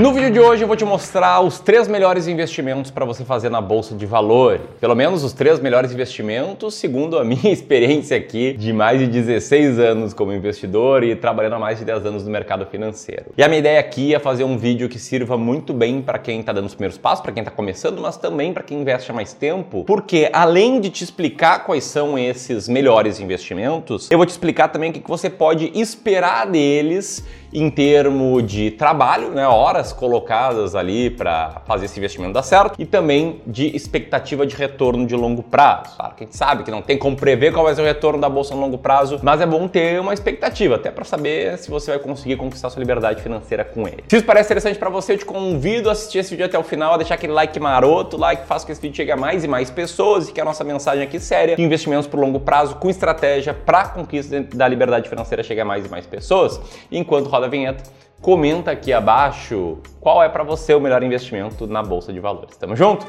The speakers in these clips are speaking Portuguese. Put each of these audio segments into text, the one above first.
No vídeo de hoje eu vou te mostrar os três melhores investimentos para você fazer na bolsa de valores. Pelo menos os três melhores investimentos, segundo a minha experiência aqui de mais de 16 anos como investidor e trabalhando há mais de 10 anos no mercado financeiro. E a minha ideia aqui é fazer um vídeo que sirva muito bem para quem está dando os primeiros passos, para quem está começando, mas também para quem investe há mais tempo, porque além de te explicar quais são esses melhores investimentos, eu vou te explicar também o que você pode esperar deles em termos de trabalho, né, horas colocadas ali para fazer esse investimento dar certo, e também de expectativa de retorno de longo prazo. Claro que a gente sabe que não tem como prever qual vai ser o retorno da bolsa no longo prazo, mas é bom ter uma expectativa, até para saber se você vai conseguir conquistar sua liberdade financeira com ele. Se isso parece interessante para você, eu te convido a assistir esse vídeo até o final, a deixar aquele like maroto, like faz com que esse vídeo chegue a mais e mais pessoas e que a nossa mensagem aqui séria de investimentos por longo prazo com estratégia para conquista da liberdade financeira chegue a mais e mais pessoas. Enquanto roda a vinheta, comenta aqui abaixo qual é para você o melhor investimento na bolsa de valores. Tamo junto?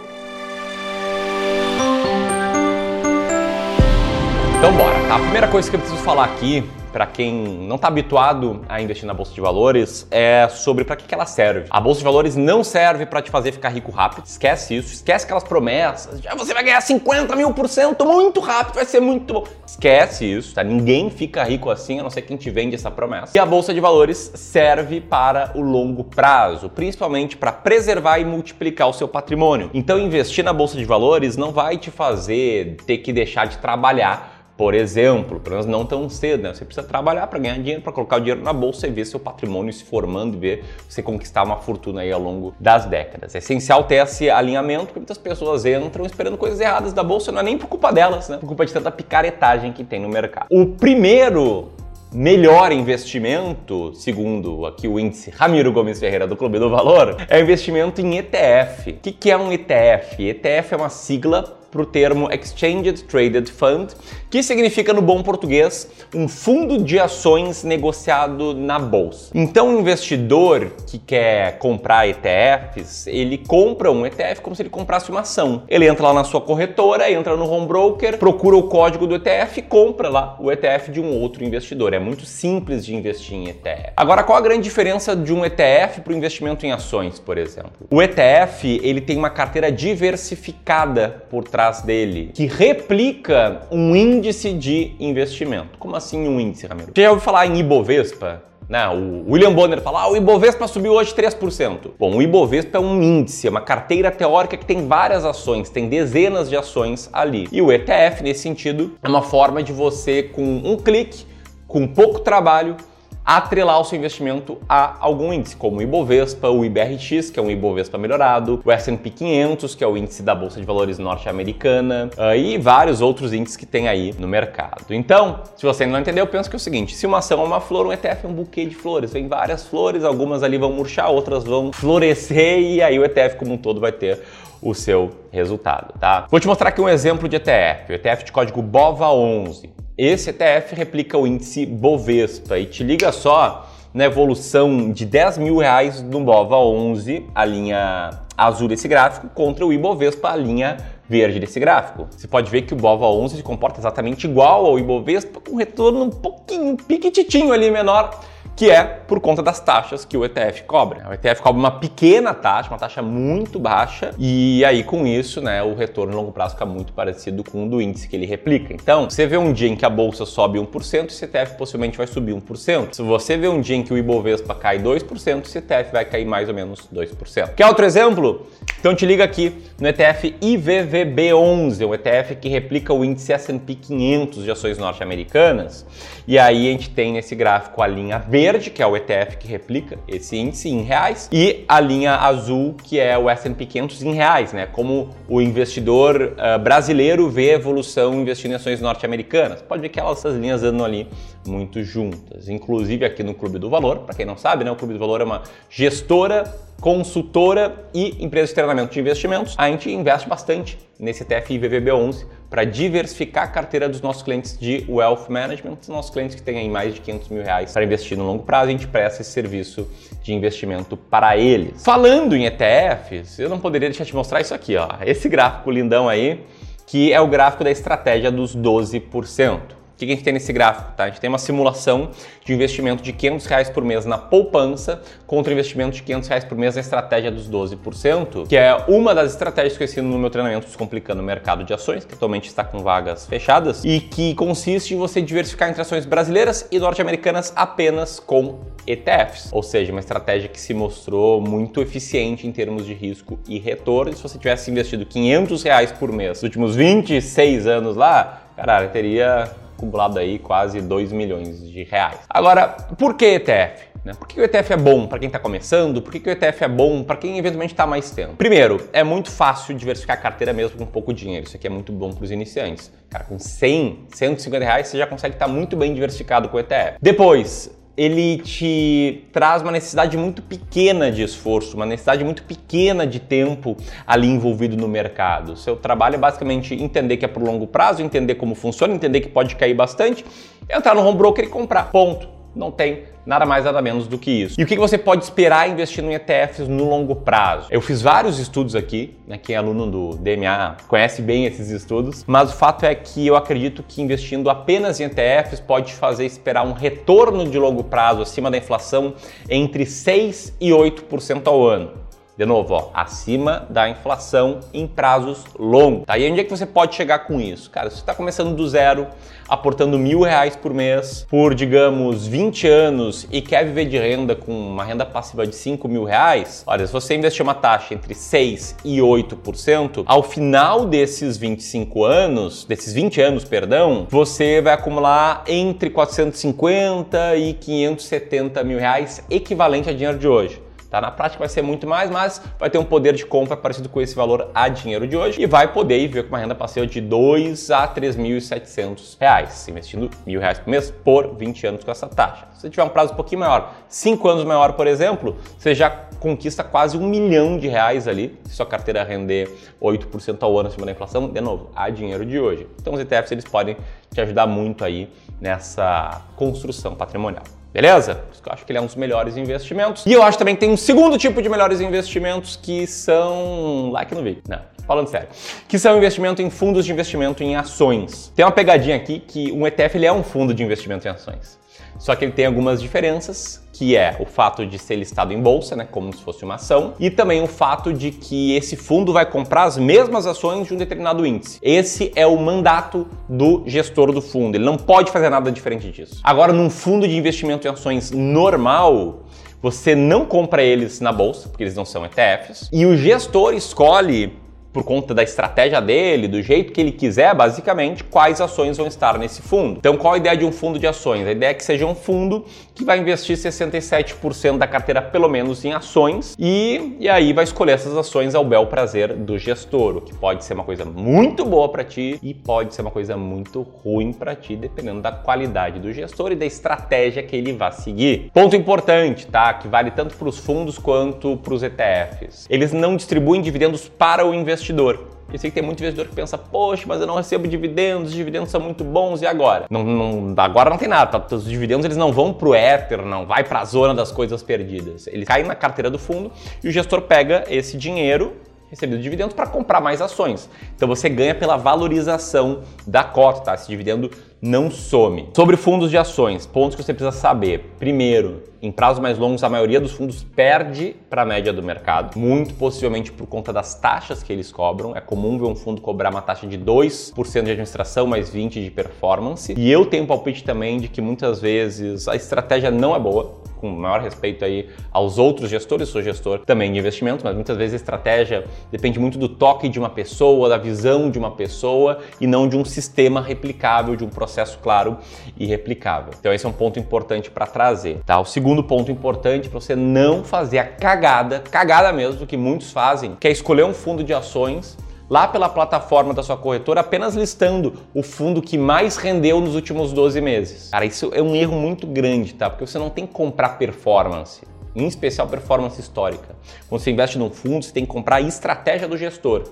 Então bora? A primeira coisa que eu preciso falar aqui para quem não está habituado a investir na bolsa de valores, é sobre para que, que ela serve. A bolsa de valores não serve para te fazer ficar rico rápido. Esquece isso. Esquece aquelas promessas. Já você vai ganhar 50 mil por cento muito rápido, vai ser muito bom. Esquece isso, tá? Ninguém fica rico assim, a não ser quem te vende essa promessa. E a bolsa de valores serve para o longo prazo, principalmente para preservar e multiplicar o seu patrimônio. Então, investir na bolsa de valores não vai te fazer ter que deixar de trabalhar por exemplo, pelo menos não tão cedo, né? Você precisa trabalhar para ganhar dinheiro, para colocar o dinheiro na bolsa e ver seu patrimônio se formando ver você conquistar uma fortuna aí ao longo das décadas. É essencial ter esse alinhamento, porque muitas pessoas entram esperando coisas erradas da bolsa, não é nem por culpa delas, né? Por culpa de tanta picaretagem que tem no mercado. O primeiro melhor investimento, segundo aqui o índice Ramiro Gomes Ferreira do Clube do Valor, é investimento em ETF. O que é um ETF? ETF é uma sigla para o termo Exchanged Traded Fund, que significa no bom português um fundo de ações negociado na bolsa. Então, o investidor que quer comprar ETFs, ele compra um ETF como se ele comprasse uma ação. Ele entra lá na sua corretora, entra no home broker, procura o código do ETF e compra lá o ETF de um outro investidor. É muito simples de investir em ETF. Agora, qual a grande diferença de um ETF para o investimento em ações, por exemplo? O ETF ele tem uma carteira diversificada por trás trás dele que replica um índice de investimento. Como assim um índice, Ramiro? Você já ouviu falar em Ibovespa? Não, né, o William Bonner fala, ah, o Ibovespa subiu hoje 3%. Bom, o Ibovespa é um índice, é uma carteira teórica que tem várias ações, tem dezenas de ações ali. E o ETF, nesse sentido, é uma forma de você, com um clique, com pouco trabalho, atrelar o seu investimento a algum índice, como o Ibovespa, o IBRX, que é um Ibovespa melhorado, o S&P 500, que é o índice da Bolsa de Valores norte-americana, uh, e vários outros índices que tem aí no mercado. Então, se você ainda não entendeu, penso que é o seguinte, se uma ação é uma flor, um ETF é um buquê de flores, vem várias flores, algumas ali vão murchar, outras vão florescer, e aí o ETF como um todo vai ter o seu resultado, tá? Vou te mostrar aqui um exemplo de ETF, o ETF de código BOVA11. Esse ETF replica o índice Bovespa e te liga só na evolução de 10 mil reais no BOVA 11, a linha azul desse gráfico, contra o Ibovespa, a linha verde desse gráfico. Você pode ver que o BOVA 11 se comporta exatamente igual ao Ibovespa, com retorno um pouquinho, um piquititinho ali menor que é por conta das taxas que o ETF cobra. O ETF cobra uma pequena taxa, uma taxa muito baixa, e aí com isso, né, o retorno a longo prazo fica muito parecido com o do índice que ele replica. Então, você vê um dia em que a bolsa sobe 1%, esse ETF possivelmente vai subir 1%. Se você vê um dia em que o Ibovespa cai 2%, esse ETF vai cair mais ou menos 2%. Quer outro exemplo? Então te liga aqui no ETF IVVB11, um ETF que replica o índice S&P 500 de ações norte-americanas. E aí a gente tem nesse gráfico a linha verde, que é o ETF que replica esse índice em reais, e a linha azul, que é o S&P 500 em reais, né? Como o investidor uh, brasileiro vê a evolução investindo em ações norte-americanas. Pode ver que elas, essas linhas andam ali muito juntas. Inclusive aqui no Clube do Valor, para quem não sabe, né, o Clube do Valor é uma gestora, consultora e empresa de treinamento de investimentos. A gente investe bastante nesse ETF IVVB11 para diversificar a carteira dos nossos clientes de Wealth Management, dos nossos clientes que têm mais de 500 mil reais para investir no longo prazo, a gente presta esse serviço de investimento para eles. Falando em ETFs, eu não poderia deixar de mostrar isso aqui, ó, esse gráfico lindão aí, que é o gráfico da estratégia dos 12%. Que a gente tem nesse gráfico? Tá? A gente tem uma simulação de investimento de 500 reais por mês na poupança contra investimento de 500 reais por mês na estratégia dos 12%, que é uma das estratégias que eu ensino no meu treinamento Descomplicando o Mercado de Ações, que atualmente está com vagas fechadas, e que consiste em você diversificar entre ações brasileiras e norte-americanas apenas com ETFs, ou seja, uma estratégia que se mostrou muito eficiente em termos de risco e retorno. E se você tivesse investido 500 reais por mês nos últimos 26 anos lá, caralho, teria acumulado aí quase 2 milhões de reais. Agora, por que ETF? Né? Por que o ETF é bom para quem está começando? Por que, o ETF é bom para quem eventualmente está mais tempo? Primeiro, é muito fácil diversificar a carteira mesmo com pouco dinheiro. Isso aqui é muito bom para os iniciantes. Cara, com 100, 150 reais você já consegue estar tá muito bem diversificado com o ETF. Depois, ele te traz uma necessidade muito pequena de esforço, uma necessidade muito pequena de tempo ali envolvido no mercado. Seu trabalho é basicamente entender que é por longo prazo, entender como funciona, entender que pode cair bastante, entrar no home broker e comprar. Ponto não tem nada mais nada menos do que isso. E o que você pode esperar investindo em ETFs no longo prazo? Eu fiz vários estudos aqui, né? quem é aluno do DMA conhece bem esses estudos, mas o fato é que eu acredito que investindo apenas em ETFs pode fazer esperar um retorno de longo prazo acima da inflação entre 6 e 8% ao ano. De novo, ó, acima da inflação em prazos longos. Tá? E onde é que você pode chegar com isso? Cara, se você está começando do zero, aportando mil reais por mês por, digamos, 20 anos e quer viver de renda com uma renda passiva de 5 mil reais, olha, se você investir uma taxa entre 6 e 8%, ao final desses 25 anos, desses 20 anos, perdão, você vai acumular entre 450 e 570 mil reais equivalente a dinheiro de hoje. Tá? Na prática vai ser muito mais, mas vai ter um poder de compra parecido com esse valor a dinheiro de hoje e vai poder viver com uma renda passiva de 2 a 3.700 reais, investindo mil reais por mês por 20 anos com essa taxa. Se tiver um prazo um pouquinho maior, 5 anos maior, por exemplo, você já conquista quase um milhão de reais ali, se sua carteira render 8% ao ano acima da inflação, de novo, a dinheiro de hoje. Então os ETFs eles podem te ajudar muito aí nessa construção patrimonial. Beleza? Eu acho que ele é um dos melhores investimentos. E eu acho também que tem um segundo tipo de melhores investimentos que são. Like no vídeo. Não, falando sério. Que são investimento em fundos de investimento em ações. Tem uma pegadinha aqui que um ETF ele é um fundo de investimento em ações. Só que ele tem algumas diferenças, que é o fato de ser listado em bolsa, né, como se fosse uma ação, e também o fato de que esse fundo vai comprar as mesmas ações de um determinado índice. Esse é o mandato do gestor do fundo. Ele não pode fazer nada diferente disso. Agora, num fundo de investimento em ações normal, você não compra eles na bolsa, porque eles não são ETFs, e o gestor escolhe por conta da estratégia dele, do jeito que ele quiser, basicamente, quais ações vão estar nesse fundo. Então, qual a ideia de um fundo de ações? A ideia é que seja um fundo que vai investir 67% da carteira, pelo menos, em ações, e, e aí vai escolher essas ações ao bel prazer do gestor, o que pode ser uma coisa muito boa para ti e pode ser uma coisa muito ruim para ti, dependendo da qualidade do gestor e da estratégia que ele vai seguir. Ponto importante, tá? Que vale tanto para os fundos quanto para os ETFs. Eles não distribuem dividendos para o investidor investidor. Eu sei que tem muito investidor que pensa, poxa, mas eu não recebo dividendos, os dividendos são muito bons, e agora? Não, não, agora não tem nada, tá? os dividendos eles não vão pro éter, não vai para a zona das coisas perdidas. Eles caem na carteira do fundo e o gestor pega esse dinheiro recebido de dividendos para comprar mais ações. Então você ganha pela valorização da cota, tá? Esse dividendo não some. Sobre fundos de ações, pontos que você precisa saber. Primeiro, em prazos mais longos, a maioria dos fundos perde para a média do mercado, muito possivelmente por conta das taxas que eles cobram. É comum ver um fundo cobrar uma taxa de 2% de administração mais 20% de performance. E eu tenho um palpite também de que muitas vezes a estratégia não é boa com maior respeito aí aos outros gestores, sou gestor também de investimento, mas muitas vezes a estratégia depende muito do toque de uma pessoa, da visão de uma pessoa e não de um sistema replicável, de um processo claro e replicável. Então esse é um ponto importante para trazer, tá? O segundo ponto importante para você não fazer a cagada, cagada mesmo que muitos fazem, que é escolher um fundo de ações lá pela plataforma da sua corretora apenas listando o fundo que mais rendeu nos últimos 12 meses. Cara, isso é um erro muito grande, tá? Porque você não tem que comprar performance, em especial performance histórica. Quando você investe num fundo, você tem que comprar a estratégia do gestor.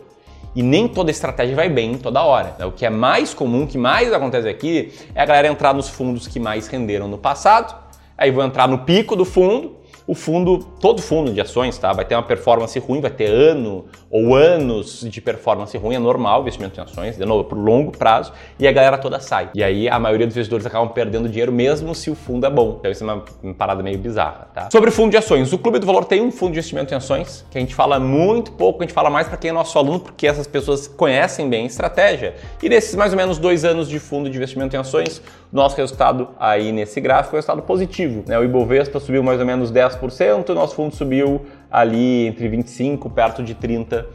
E nem toda estratégia vai bem toda hora. O que é mais comum, que mais acontece aqui, é a galera entrar nos fundos que mais renderam no passado, aí vão entrar no pico do fundo, o fundo, todo fundo de ações, tá? Vai ter uma performance ruim, vai ter ano ou anos de performance ruim, é normal investimento em ações, de novo, por longo prazo, e a galera toda sai. E aí a maioria dos investidores acabam perdendo dinheiro mesmo se o fundo é bom. Então isso é uma, uma parada meio bizarra, tá? Sobre fundo de ações, o Clube do Valor tem um fundo de investimento em ações, que a gente fala muito pouco, a gente fala mais para quem é nosso aluno, porque essas pessoas conhecem bem estratégia. E nesses mais ou menos dois anos de fundo de investimento em ações, nosso resultado aí nesse gráfico é um resultado positivo. Né? O Ibovespa subiu mais ou menos 10%, o nosso fundo subiu ali entre 25% perto de 30%.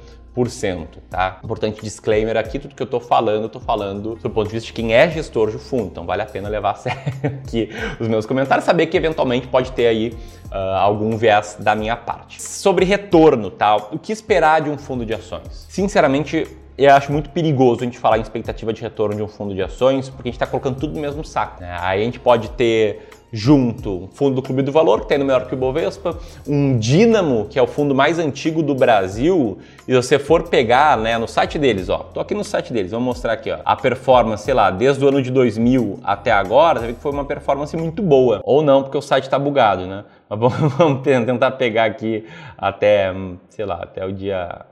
Tá? Importante disclaimer aqui, tudo que eu estou falando, eu tô falando do ponto de vista de quem é gestor de fundo, então vale a pena levar a sério aqui os meus comentários, saber que eventualmente pode ter aí uh, algum viés da minha parte. Sobre retorno, tá? O que esperar de um fundo de ações? Sinceramente, eu acho muito perigoso a gente falar em expectativa de retorno de um fundo de ações, porque a gente está colocando tudo no mesmo saco. Né? Aí a gente pode ter junto um fundo do Clube do Valor, que tem no melhor que o Bovespa, um Dínamo, que é o fundo mais antigo do Brasil, e você for pegar né, no site deles, ó, tô aqui no site deles, vamos mostrar aqui, ó, a performance, sei lá, desde o ano de 2000 até agora, você vê que foi uma performance muito boa. Ou não, porque o site está bugado, né? Mas vamos tentar pegar aqui até, sei lá, até o dia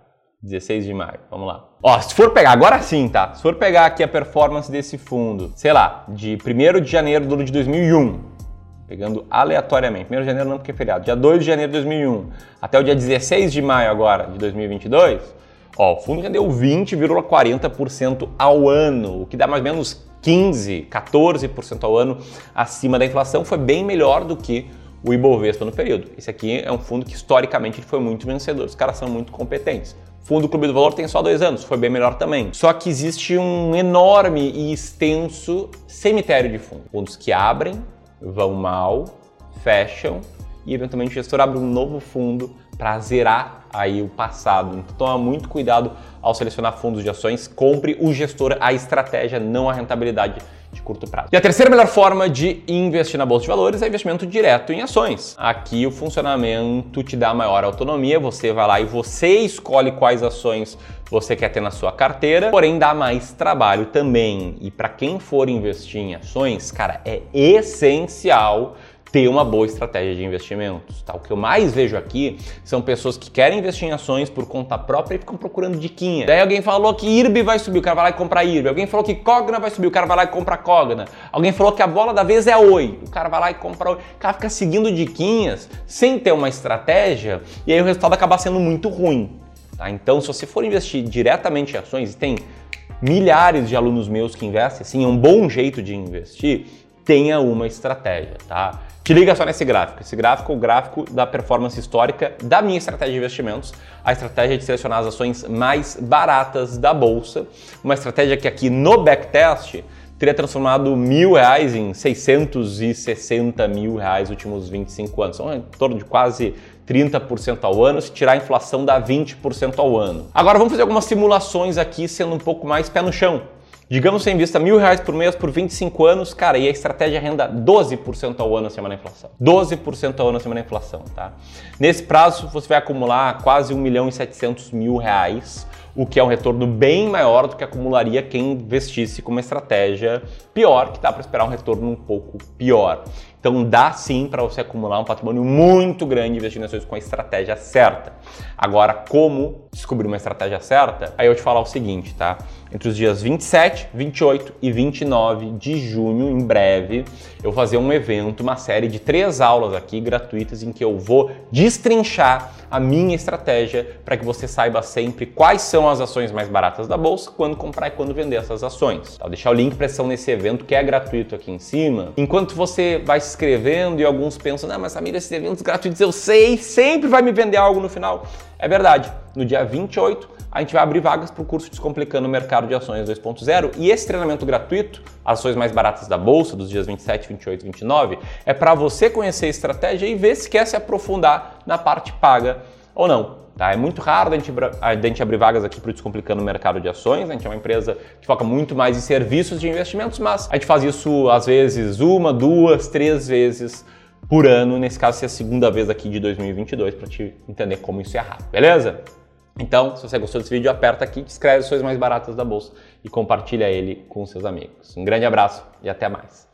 16 de maio. Vamos lá. Ó, se for pegar, agora sim, tá? Se for pegar aqui a performance desse fundo, sei lá, de 1 de janeiro do ano de 2001, pegando aleatoriamente, 1 de janeiro não porque é feriado, dia 2 de janeiro de 2001 até o dia 16 de maio agora de 2022, ó, o fundo rendeu 20,40% ao ano, o que dá mais ou menos 15, 14% ao ano acima da inflação, foi bem melhor do que o Ibovespa no período. Esse aqui é um fundo que historicamente foi muito vencedor, os caras são muito competentes. Fundo Clube do Valor tem só dois anos, foi bem melhor também. Só que existe um enorme e extenso cemitério de fundos. Fundos que abrem, vão mal, fecham e eventualmente o gestor abre um novo fundo para zerar aí o passado. Então toma muito cuidado ao selecionar fundos de ações, compre o gestor a estratégia, não a rentabilidade de curto prazo. E a terceira melhor forma de investir na bolsa de valores é investimento direto em ações. Aqui o funcionamento te dá maior autonomia, você vai lá e você escolhe quais ações você quer ter na sua carteira, porém dá mais trabalho também. E para quem for investir em ações, cara, é essencial ter uma boa estratégia de investimentos. Tá? O que eu mais vejo aqui são pessoas que querem investir em ações por conta própria e ficam procurando diquinha. Daí alguém falou que IRB vai subir, o cara vai lá e compra IRB. Alguém falou que Cogna vai subir, o cara vai lá e compra Cogna. Alguém falou que a bola da vez é Oi, o cara vai lá e compra Oi. O cara fica seguindo diquinhas sem ter uma estratégia e aí o resultado acaba sendo muito ruim. Tá? Então, se você for investir diretamente em ações, e tem milhares de alunos meus que investem, assim, é um bom jeito de investir, tenha uma estratégia, tá? Te liga só nesse gráfico. Esse gráfico é o gráfico da performance histórica da minha estratégia de investimentos, a estratégia de selecionar as ações mais baratas da bolsa, uma estratégia que aqui no backtest teria transformado mil reais em 660 mil reais nos últimos 25 anos. São em torno de quase 30% ao ano, se tirar a inflação dá 20% ao ano. Agora vamos fazer algumas simulações aqui, sendo um pouco mais pé no chão. Digamos você invista mil reais por mês por 25 anos, cara, e a estratégia renda 12% ao ano acima da inflação. 12% ao ano acima da inflação, tá? Nesse prazo, você vai acumular quase 1 milhão e 700 mil reais o que é um retorno bem maior do que acumularia quem investisse com uma estratégia pior, que dá para esperar um retorno um pouco pior. Então dá sim para você acumular um patrimônio muito grande investindo em ações com a estratégia certa. Agora, como descobrir uma estratégia certa? Aí eu te falar o seguinte, tá? Entre os dias 27, 28 e 29 de junho, em breve, eu vou fazer um evento, uma série de três aulas aqui gratuitas em que eu vou destrinchar a minha estratégia para que você saiba sempre quais são as ações mais baratas da bolsa, quando comprar e quando vender essas ações. Tá? Vou deixar o link para esse nesse evento que é gratuito aqui em cima. Enquanto você vai se inscrevendo e alguns pensam, não, mas Samir, esses eventos gratuitos eu sei, sempre vai me vender algo no final. É verdade. No dia 28, a gente vai abrir vagas para o curso Descomplicando o Mercado de Ações 2.0 e esse treinamento gratuito, ações mais baratas da bolsa, dos dias 27, 28 e 29, é para você conhecer a estratégia e ver se quer se aprofundar na parte paga ou não. Tá? É muito raro a gente, a gente abrir vagas aqui para o Descomplicando o Mercado de Ações. A gente é uma empresa que foca muito mais em serviços de investimentos, mas a gente faz isso às vezes uma, duas, três vezes por ano. Nesse caso, é a segunda vez aqui de 2022 para te entender como isso é errado, beleza? Então, se você gostou desse vídeo, aperta aqui, escreve as coisas mais baratas da bolsa e compartilha ele com seus amigos. Um grande abraço e até mais.